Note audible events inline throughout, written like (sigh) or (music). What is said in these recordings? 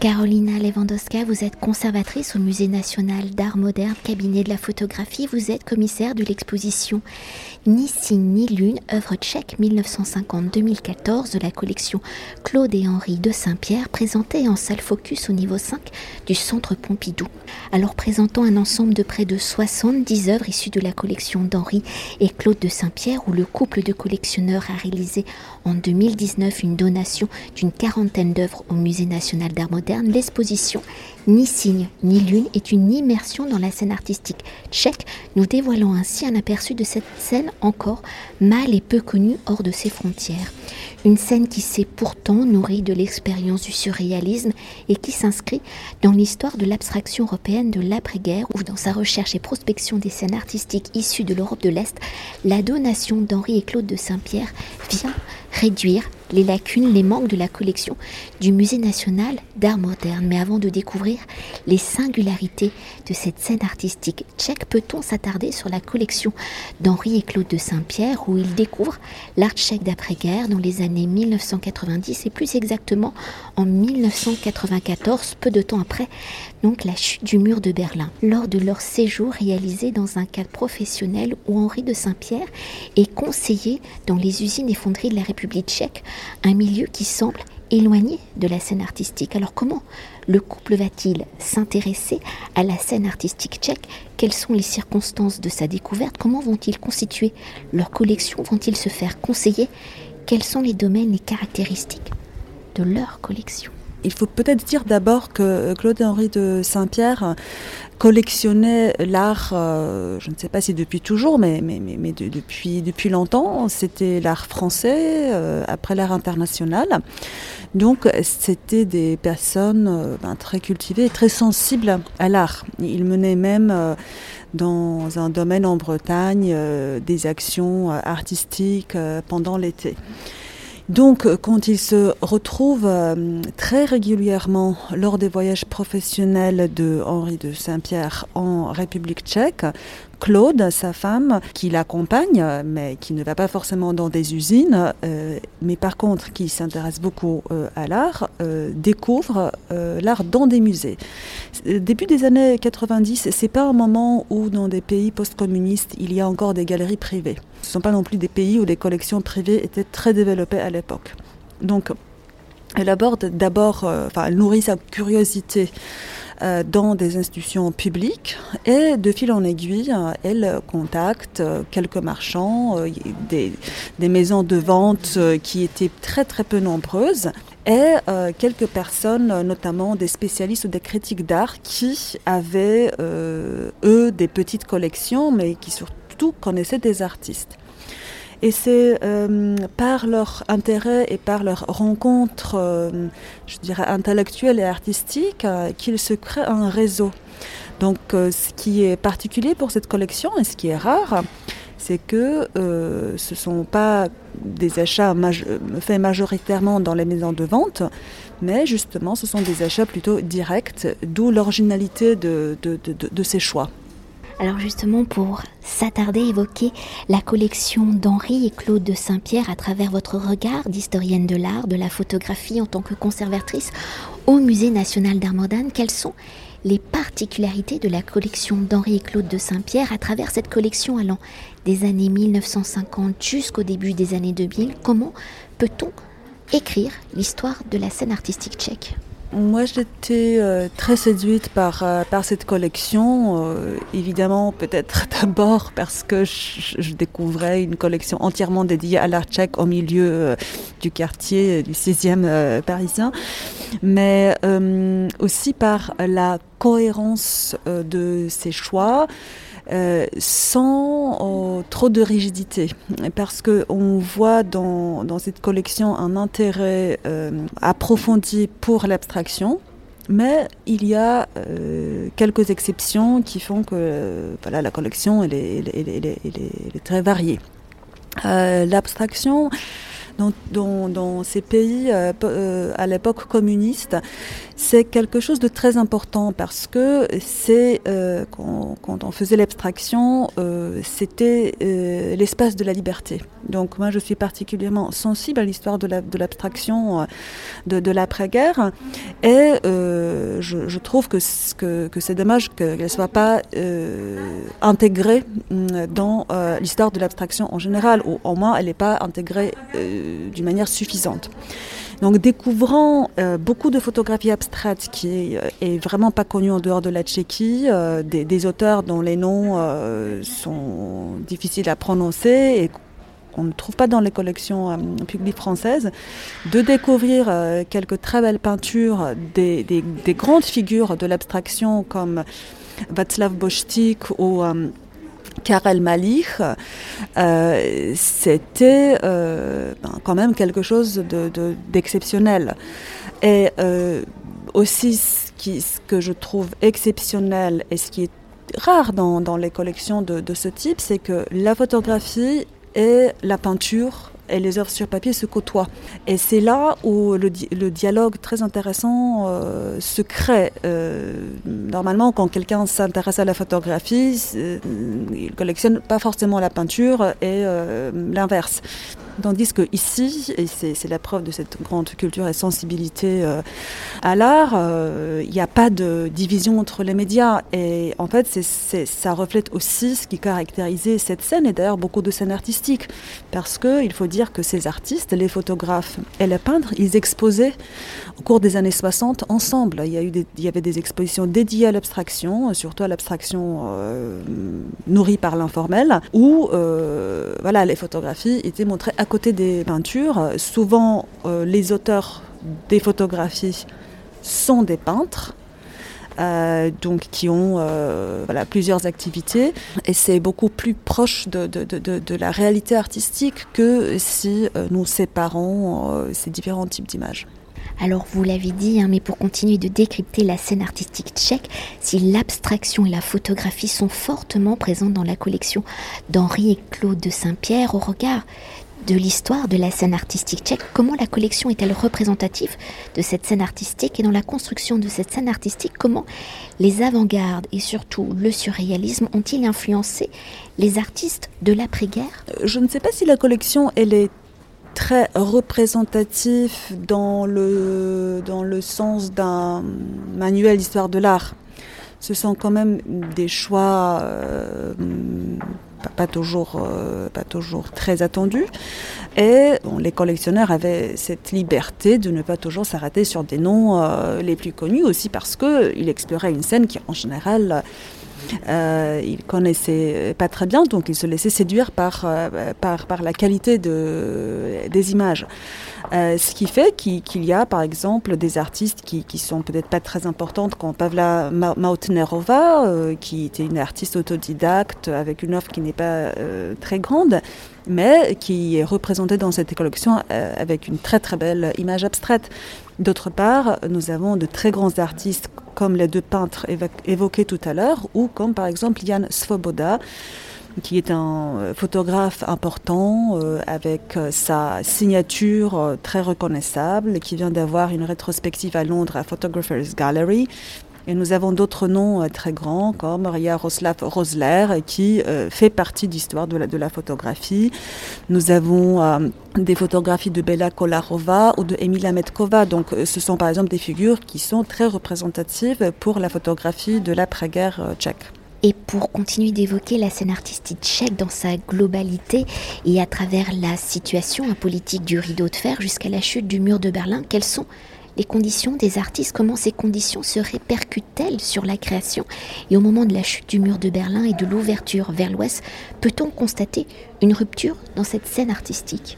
Carolina Lewandowska, vous êtes conservatrice au Musée national d'art moderne, cabinet de la photographie. Vous êtes commissaire de l'exposition Ni signe ni lune, œuvre tchèque 1950-2014 de la collection Claude et Henri de Saint-Pierre, présentée en salle Focus au niveau 5 du Centre Pompidou. Alors présentant un ensemble de près de 70 œuvres issues de la collection d'Henri et Claude de Saint-Pierre, où le couple de collectionneurs a réalisé en 2019 une donation d'une quarantaine d'œuvres au Musée national d'art moderne l'exposition Ni signe ni lune est une immersion dans la scène artistique tchèque, nous dévoilant ainsi un aperçu de cette scène encore mal et peu connue hors de ses frontières. Une scène qui s'est pourtant nourrie de l'expérience du surréalisme et qui s'inscrit dans l'histoire de l'abstraction européenne de l'après-guerre où dans sa recherche et prospection des scènes artistiques issues de l'Europe de l'Est, la donation d'Henri et Claude de Saint-Pierre vient réduire les lacunes, les manques de la collection du Musée national d'art moderne. Mais avant de découvrir les singularités de cette scène artistique tchèque, peut-on s'attarder sur la collection d'Henri et Claude de Saint-Pierre, où ils découvrent l'art tchèque d'après-guerre dans les années 1990 et plus exactement en 1994, peu de temps après donc la chute du mur de Berlin. Lors de leur séjour réalisé dans un cadre professionnel où Henri de Saint-Pierre est conseiller dans les usines et fonderies de la République tchèque, un milieu qui semble éloigné de la scène artistique. Alors comment le couple va-t-il s'intéresser à la scène artistique tchèque? Quelles sont les circonstances de sa découverte? Comment vont-ils constituer leur collection? Vont-ils se faire conseiller? Quels sont les domaines et caractéristiques de leur collection? Il faut peut-être dire d'abord que Claude-Henri de Saint-Pierre collectionnait l'art, euh, je ne sais pas si depuis toujours, mais, depuis, depuis longtemps. C'était l'art français, euh, après l'art international. Donc c'était des personnes euh, ben, très cultivées et très sensibles à l'art. Il menait même dans un domaine en Bretagne des actions artistiques pendant l'été. Donc, euh, quand il se retrouve euh, très régulièrement lors des voyages professionnels de Henri de Saint-Pierre en République tchèque, Claude, sa femme, qui l'accompagne, mais qui ne va pas forcément dans des usines, euh, mais par contre qui s'intéresse beaucoup euh, à l'art, euh, découvre l'art dans des musées. Début des années 90, c'est pas un moment où dans des pays post-communistes il y a encore des galeries privées. Ce ne sont pas non plus des pays où les collections privées étaient très développées à l'époque. Donc, elle aborde d'abord, enfin, elle nourrit sa curiosité dans des institutions publiques et de fil en aiguille, elle contacte quelques marchands, euh, des, maisons de vente euh, qui étaient très très peu nombreuses et quelques personnes, notamment des spécialistes ou des critiques d'art, qui avaient, eux, des petites collections, mais qui surtout connaissaient des artistes. Et c'est euh, par leur intérêt et par leur rencontre, euh, je dirais, intellectuelle et artistique, euh, qu'ils se créent un réseau. Donc ce qui est particulier pour cette collection et ce qui est rare, c'est que ce ne sont pas des achats faits majoritairement dans les maisons de vente, mais justement ce sont des achats plutôt directs, d'où l'originalité de, de, de, de ces choix. Alors justement, pour s'attarder, évoquer la collection d'Henri et Claude de Saint-Pierre à travers votre regard d'historienne de l'art, de la photographie en tant que conservatrice au Musée national d'art quelles sont les particularités de la collection d'Henri et Claude de Saint-Pierre à travers cette collection allant des années 1950 jusqu'au début des années 2000 Comment peut-on écrire l'histoire de la scène artistique tchèque? Moi, j'étais euh, très séduite par, euh, par cette collection. Euh, évidemment, peut-être (laughs) d'abord parce que je, découvrais une collection entièrement dédiée à l'art tchèque au milieu du quartier du 6e parisien, mais aussi par la cohérence de ses choix. Euh, sans euh, trop de rigidité, parce qu'on voit dans, cette collection un intérêt euh, approfondi pour l'abstraction, mais il y a quelques exceptions qui font que voilà, la collection elle est, très variée. L'abstraction dans, ces pays à l'époque communiste, c'est quelque chose de très important parce que c'est quand, quand, on faisait l'abstraction, c'était l'espace de la liberté. Donc moi, je suis particulièrement sensible à l'histoire de l'abstraction de, de l'après-guerre et je, je, trouve que, que, c'est dommage qu'elle ne soit pas intégrée mm, dans l'histoire de l'abstraction en général, ou au moins elle n'est pas intégrée euh, d'une manière suffisante. Donc découvrant euh, beaucoup de photographies abstraites qui est, est, vraiment pas connues en dehors de la Tchéquie, euh, des, des, auteurs dont les noms sont difficiles à prononcer et qu'on ne trouve pas dans les collections publiques françaises, de découvrir quelques très belles peintures des, des, des grandes figures de l'abstraction comme Václav Boštík ou Karel Malich, euh, c'était euh, ben, quand même quelque chose d'exceptionnel. De, et euh, aussi, ce, que je trouve exceptionnel et ce qui est rare dans, les collections de ce type, c'est que la photographie et la peinture et les œuvres sur papier se côtoient. Et c'est là où le, dialogue très intéressant euh, se crée. Euh, normalement, quand quelqu'un s'intéresse à la photographie, euh, il collectionne pas forcément la peinture et l'inverse. Tandis que ici, et c'est la preuve de cette grande culture et sensibilité euh, à l'art, euh, il n'y a pas de division entre les médias. Et en fait, ça reflète aussi ce qui caractérisait cette scène, et d'ailleurs beaucoup de scènes artistiques. Parce qu'il faut dire que ces artistes, les photographes et les peintres, ils exposaient au cours des années 60 ensemble. Il y, a eu il y avait des expositions dédiées à l'abstraction, surtout à l'abstraction euh, nourrie par l'informel, où voilà, les photographies étaient montrées à côté des peintures. Souvent, euh, les auteurs des photographies sont des peintres. Euh, donc qui ont euh, plusieurs activités et c'est beaucoup plus proche de, la réalité artistique que si nous séparons ces différents types d'images. Alors vous l'avez dit, hein, mais pour continuer de décrypter la scène artistique tchèque, si l'abstraction et la photographie sont fortement présentes dans la collection d'Henri et Claude de Saint-Pierre, au regard de l'histoire de la scène artistique tchèque. Comment la collection est-elle représentative de cette scène artistique et dans la construction de cette scène artistique, comment les avant-gardes et surtout le surréalisme ont-ils influencé les artistes de l'après-guerre? Je ne sais pas si la collection elle est très représentatif dans le, dans le sens d'un manuel d'histoire de l'art. Ce sont quand même des choix euh, pas, toujours, euh, pas toujours très attendus. Et les collectionneurs avaient cette liberté de ne pas toujours s'arrêter sur des noms euh, les plus connus, aussi parce qu'ils exploraient une scène qui, en général, euh, il connaissait pas très bien, donc il se laissait séduire par, euh, par, la qualité de, des images. Euh, ce qui fait qu'il qu y a par exemple des artistes qui, qui sont peut-être pas très importantes comme Pavla Mautnerova, euh, qui était une artiste autodidacte avec une offre qui n'est pas très grande, mais qui est représentée dans cette collection avec une très très belle image abstraite. D'autre part, nous avons de très grands artistes comme les deux peintres évoqués tout à l'heure, ou comme par exemple Jan Svoboda, qui est un photographe important euh, avec euh, sa signature euh, très reconnaissable, qui vient d'avoir une rétrospective à Londres à Photographers Gallery. Et nous avons d'autres noms euh, très grands comme Jaroslav Rosler qui euh, fait partie d'histoire de la, de la photographie. Nous avons euh, des photographies de Bela Kolarova ou de Emila Metkova. Donc euh, ce sont par exemple des figures qui sont très représentatives pour la photographie de l'après-guerre euh, tchèque. Et pour continuer d'évoquer la scène artistique tchèque dans sa globalité et à travers la situation politique du rideau de fer jusqu'à la chute du mur de Berlin, quelles sont les conditions des artistes, comment ces conditions se répercutent-elles sur la création? Et au moment de la chute du mur de Berlin et de l'ouverture vers l'ouest, peut-on constater une rupture dans cette scène artistique?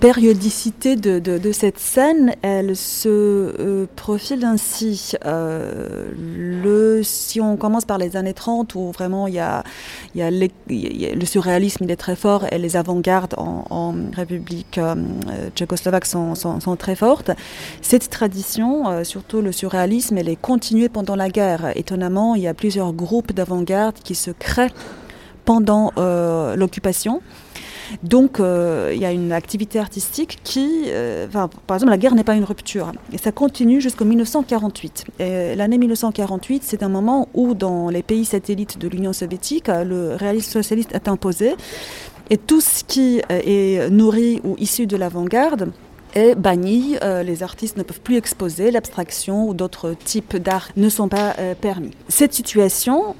Périodicité de, cette scène, elle se euh, profile ainsi. Euh, si on commence par les années 30, où vraiment il y a, le surréalisme il est très fort et les avant-gardes en, République euh, tchécoslovaque sont, sont, très fortes, cette tradition, euh, surtout le surréalisme, elle est continuée pendant la guerre. Étonnamment, il y a plusieurs groupes d'avant-garde qui se créent pendant l'occupation Donc, il y a une activité artistique qui, par exemple, la guerre n'est pas une rupture. Et ça continue jusqu'en 1948. L'année 1948, c'est un moment où, dans les pays satellites de l'Union soviétique, le réalisme socialiste est imposé. Et tout ce qui est nourri ou issu de l'avant-garde est banni. Euh, les artistes ne peuvent plus exposer, l'abstraction ou d'autres types d'art ne sont pas euh, permis. Cette situation,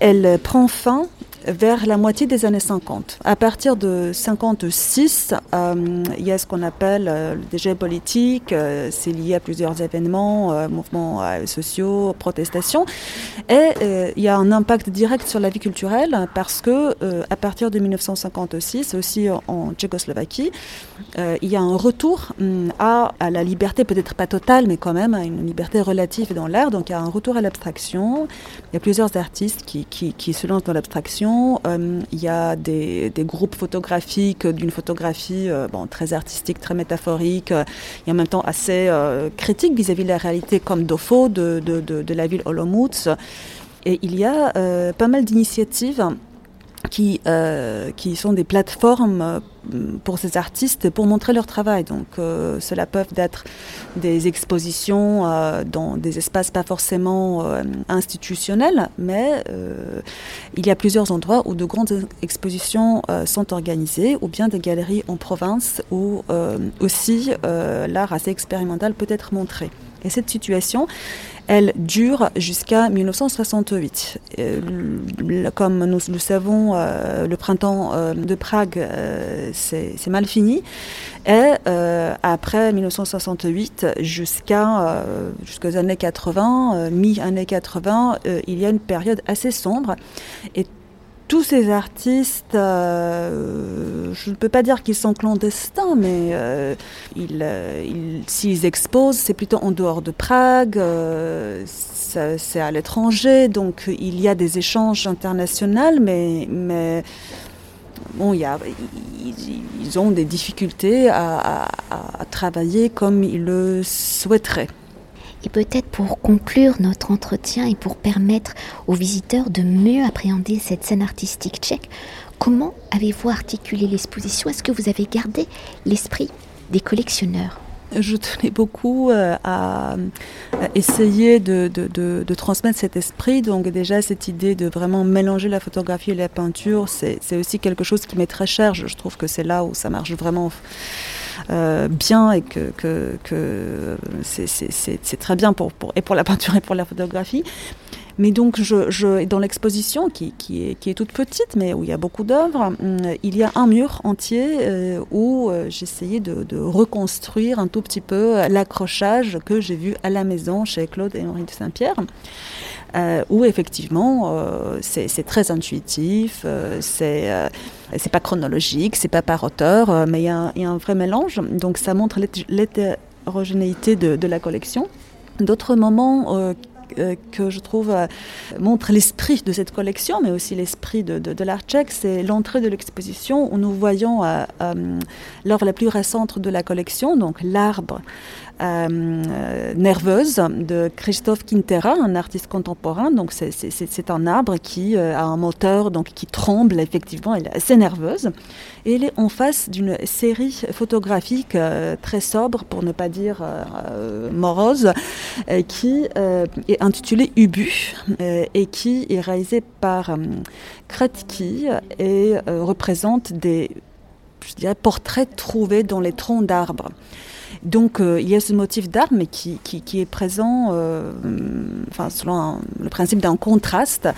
elle prend fin vers la moitié des années 50. À partir de 56, euh, il y a ce qu'on appelle euh, le dégel politique. Euh, c'est lié à plusieurs événements, mouvements sociaux, protestations. Et il y a un impact direct sur la vie culturelle parce que à partir de 1956, aussi en Tchécoslovaquie, il y a un retour hum, à, à la liberté, peut-être pas totale, mais quand même à une liberté relative dans l'art. Donc il y a un retour à l'abstraction. Il y a plusieurs artistes qui, qui, se lancent dans l'abstraction euh, il y a des, groupes photographiques d'une photographie euh, très artistique, très métaphorique, euh, et en même temps assez critique vis-à-vis de la réalité, comme Dofo de, de, la ville Olomouc. Et il y a pas mal d'initiatives qui, euh, qui sont des plateformes euh, pour ces artistes pour montrer leur travail. Donc euh, cela peuvent être des expositions dans des espaces pas forcément institutionnels, mais il y a plusieurs endroits où de grandes expositions sont organisées, ou bien des galeries en province où aussi l'art assez expérimental peut être montré. Et cette situation, elle dure jusqu'à 1968. Euh, comme nous le savons, euh, le printemps euh, de Prague, c'est mal fini. Et après 1968, jusqu'à jusqu'aux années 80, mi-années 80, il y a une période assez sombre. Tous ces artistes, euh, je ne peux pas dire qu'ils sont clandestins, mais euh, euh, s'ils exposent, c'est plutôt en dehors de Prague, c'est à l'étranger, donc il y a des échanges internationaux, mais, ils, ont des difficultés à travailler comme ils le souhaiteraient. Et peut-être pour conclure notre entretien et pour permettre aux visiteurs de mieux appréhender cette scène artistique tchèque, comment avez-vous articulé l'exposition? Est-ce que vous avez gardé l'esprit des collectionneurs? Je tenais beaucoup euh, à, essayer de, transmettre cet esprit. Donc déjà, cette idée de vraiment mélanger la photographie et la peinture, c'est aussi quelque chose qui m'est très cher. Je, je trouve que c'est là où ça marche vraiment euh, bien et que, que, c'est très bien pour, pour, et pour la peinture et pour la photographie. Mais donc, je, dans l'exposition, qui, qui, est, qui, est, toute petite, mais où il y a beaucoup d'œuvres, hum, il y a un mur entier euh, où euh, j'essayais de, de, reconstruire un tout petit peu l'accrochage que j'ai vu à la maison chez Claude et Henri de Saint-Pierre. Euh, où effectivement euh, c'est très intuitif, euh, c'est c'est pas chronologique, c'est pas par auteur, mais il y, y, a un vrai mélange. Donc ça montre l'hétérogénéité de, de, la collection. D'autres moments que je trouve montrent l'esprit de cette collection, mais aussi l'esprit de, l'art tchèque, c'est l'entrée de l'exposition où nous voyons l'œuvre la plus récente de la collection, donc l'arbre euh, nerveuse de Christophe Quintera, un artiste contemporain. Donc c'est un arbre qui euh, a un moteur donc qui tremble effectivement, elle est nerveuse. Et elle est en face d'une série photographique euh, très sobre, pour ne pas dire morose, qui est intitulée Ubu et qui est réalisée par Kratki et représente des je dirais, portraits trouvés dans les troncs d'arbres. Donc euh, il y a ce motif d'arbre, mais qui, qui, est présent euh, enfin, selon le principe d'un contraste.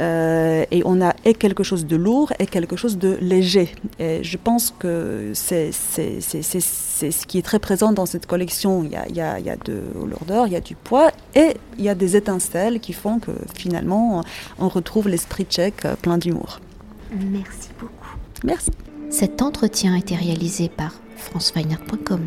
Euh, et on a et quelque chose de lourd et quelque chose de léger. Et je pense que c'est ce qui est très présent dans cette collection. Il y a, il y a, il y a de lourdeur, il y a du poids et il y a des étincelles qui font que finalement on retrouve l'esprit tchèque plein d'humour. Merci beaucoup. Merci. Cet entretien a été réalisé par franceweiner.com.